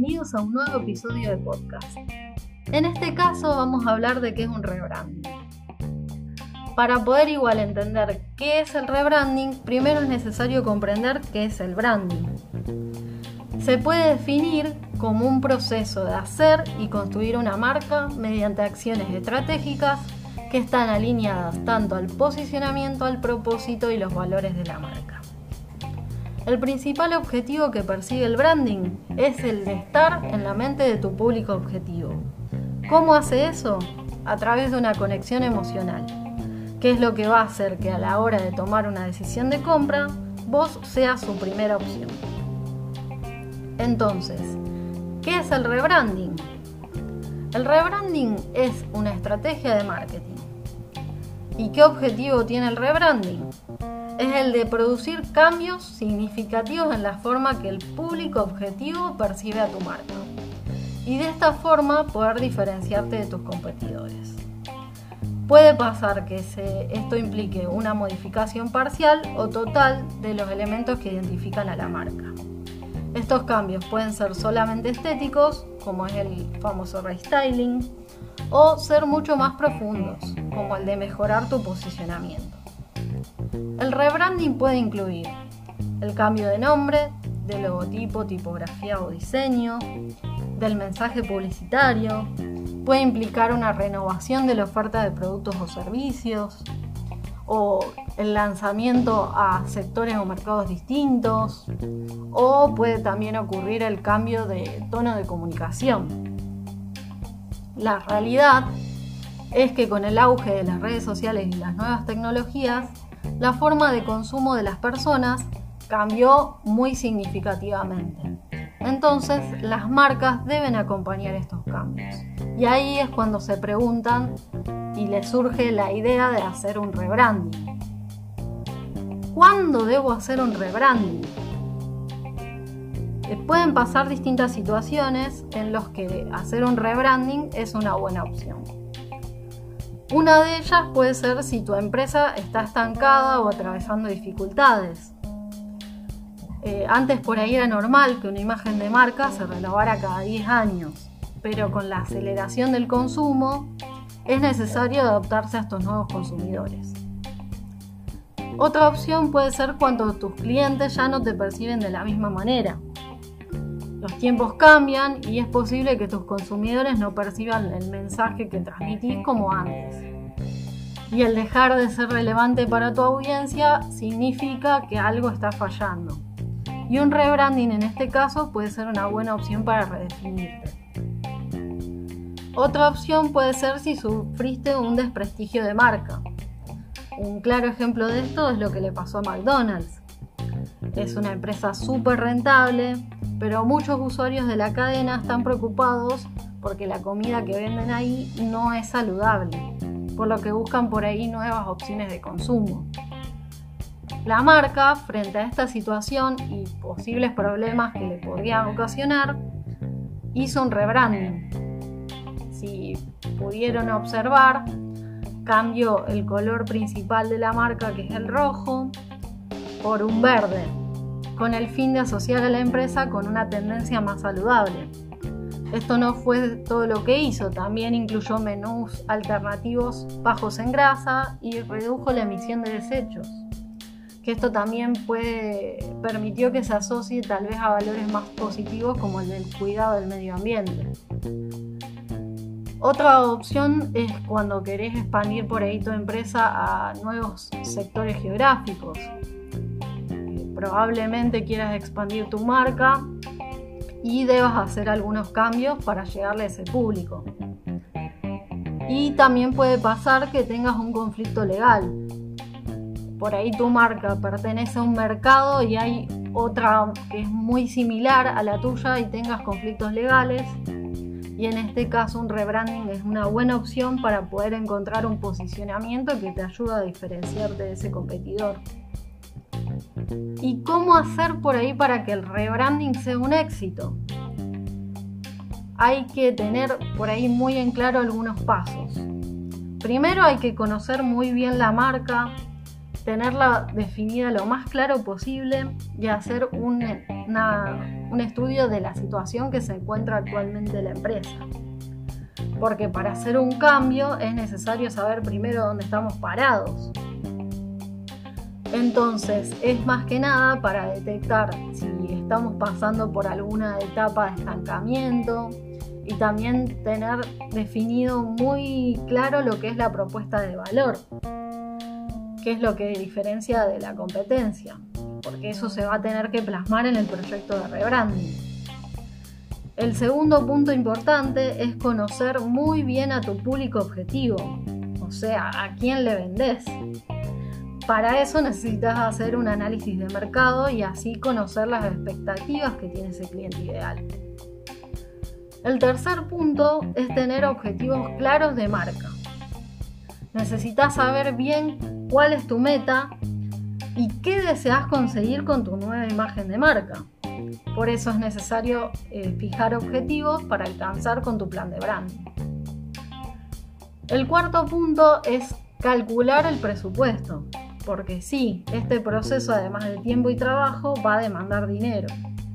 bienvenidos a un nuevo episodio de podcast. En este caso vamos a hablar de qué es un rebranding. Para poder igual entender qué es el rebranding, primero es necesario comprender qué es el branding. Se puede definir como un proceso de hacer y construir una marca mediante acciones estratégicas que están alineadas tanto al posicionamiento, al propósito y los valores de la marca. El principal objetivo que persigue el branding es el de estar en la mente de tu público objetivo. ¿Cómo hace eso? A través de una conexión emocional, que es lo que va a hacer que a la hora de tomar una decisión de compra, vos seas su primera opción. Entonces, ¿qué es el rebranding? El rebranding es una estrategia de marketing. ¿Y qué objetivo tiene el rebranding? Es el de producir cambios significativos en la forma que el público objetivo percibe a tu marca y de esta forma poder diferenciarte de tus competidores. Puede pasar que esto implique una modificación parcial o total de los elementos que identifican a la marca. Estos cambios pueden ser solamente estéticos, como es el famoso restyling, o ser mucho más profundos, como el de mejorar tu posicionamiento. El rebranding puede incluir el cambio de nombre, de logotipo, tipografía o diseño, del mensaje publicitario, puede implicar una renovación de la oferta de productos o servicios, o el lanzamiento a sectores o mercados distintos, o puede también ocurrir el cambio de tono de comunicación. La realidad es que con el auge de las redes sociales y las nuevas tecnologías, la forma de consumo de las personas cambió muy significativamente. Entonces, las marcas deben acompañar estos cambios. Y ahí es cuando se preguntan y les surge la idea de hacer un rebranding. ¿Cuándo debo hacer un rebranding? Eh, pueden pasar distintas situaciones en las que hacer un rebranding es una buena opción. Una de ellas puede ser si tu empresa está estancada o atravesando dificultades. Eh, antes por ahí era normal que una imagen de marca se renovara cada 10 años, pero con la aceleración del consumo es necesario adaptarse a estos nuevos consumidores. Otra opción puede ser cuando tus clientes ya no te perciben de la misma manera. Los tiempos cambian y es posible que tus consumidores no perciban el mensaje que transmitís como antes. Y el dejar de ser relevante para tu audiencia significa que algo está fallando. Y un rebranding en este caso puede ser una buena opción para redefinirte. Otra opción puede ser si sufriste un desprestigio de marca. Un claro ejemplo de esto es lo que le pasó a McDonald's. Es una empresa súper rentable, pero muchos usuarios de la cadena están preocupados porque la comida que venden ahí no es saludable, por lo que buscan por ahí nuevas opciones de consumo. La marca, frente a esta situación y posibles problemas que le podrían ocasionar, hizo un rebranding. Si pudieron observar, cambió el color principal de la marca, que es el rojo, por un verde, con el fin de asociar a la empresa con una tendencia más saludable. Esto no fue todo lo que hizo, también incluyó menús alternativos bajos en grasa y redujo la emisión de desechos. Que esto también puede, permitió que se asocie tal vez a valores más positivos como el del cuidado del medio ambiente. Otra opción es cuando querés expandir por ahí tu empresa a nuevos sectores geográficos probablemente quieras expandir tu marca y debas hacer algunos cambios para llegarle a ese público. Y también puede pasar que tengas un conflicto legal. Por ahí tu marca pertenece a un mercado y hay otra que es muy similar a la tuya y tengas conflictos legales. Y en este caso un rebranding es una buena opción para poder encontrar un posicionamiento que te ayuda a diferenciarte de ese competidor. ¿Y cómo hacer por ahí para que el rebranding sea un éxito? Hay que tener por ahí muy en claro algunos pasos. Primero hay que conocer muy bien la marca, tenerla definida lo más claro posible y hacer un estudio de la situación que se encuentra actualmente la empresa. Porque para hacer un cambio es necesario saber primero dónde estamos parados. Entonces, es más que nada para detectar si estamos pasando por alguna etapa de estancamiento y también tener definido muy claro lo que es la propuesta de valor, que es lo que diferencia de la competencia porque eso se va a tener que plasmar en el proyecto de rebranding. El segundo punto importante es conocer muy bien a tu público objetivo, o sea, a quién le vendes. Para eso necesitas hacer un análisis de mercado y así conocer las expectativas que tiene ese cliente ideal. El tercer punto es tener objetivos claros de marca. Necesitas saber bien cuál es tu meta y qué deseas conseguir con tu nueva imagen de marca. Por eso es necesario eh, fijar objetivos para alcanzar con tu plan de branding. El cuarto punto es calcular el presupuesto, porque sí, este proceso además de tiempo y trabajo va a demandar dinero,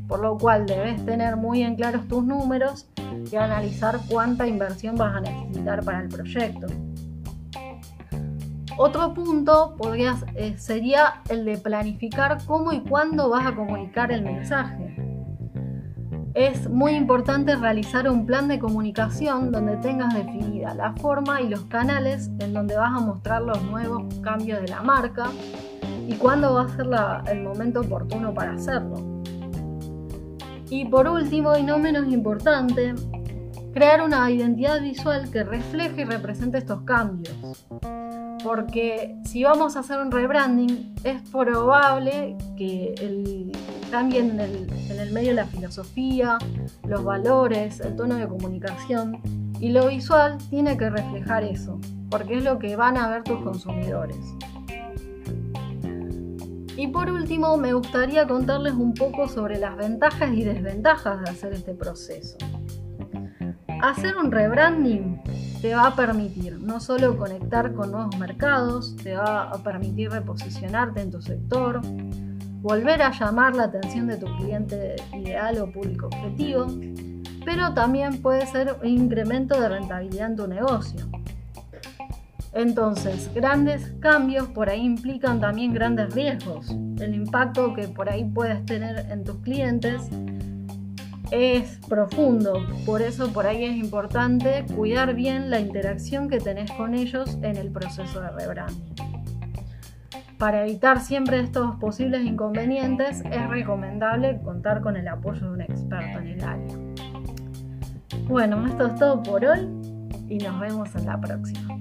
por lo cual debes tener muy en claros tus números y analizar cuánta inversión vas a necesitar para el proyecto. Otro punto eh, sería el de planificar cómo y cuándo vas a comunicar el mensaje. Es muy importante realizar un plan de comunicación donde tengas definida la forma y los canales en donde vas a mostrar los nuevos cambios de la marca y cuándo va a ser el momento oportuno para hacerlo. Y por último, y no menos importante, crear una identidad visual que refleje y represente estos cambios porque si vamos a hacer un rebranding es probable que el, cambien en el, medio de la filosofía, los valores, el tono de comunicación y lo visual tiene que reflejar eso, porque es lo que van a ver tus consumidores. Y por último, me gustaría contarles un poco sobre las ventajas y desventajas de hacer este proceso. Hacer un rebranding te va a permitir no solo conectar con nuevos mercados, te va a permitir reposicionarte en tu sector, volver a llamar la atención de tu cliente ideal o público objetivo, pero también puede ser un incremento de rentabilidad en tu negocio. Entonces, grandes cambios por ahí implican también grandes riesgos. El impacto que por ahí puedes tener en tus clientes es profundo, por eso por ahí es importante cuidar bien la interacción que tenés con ellos en el proceso de rebranding. Para evitar siempre estos posibles inconvenientes es recomendable contar con el apoyo de un experto en el área. Bueno, esto es todo por hoy y nos vemos en la próxima.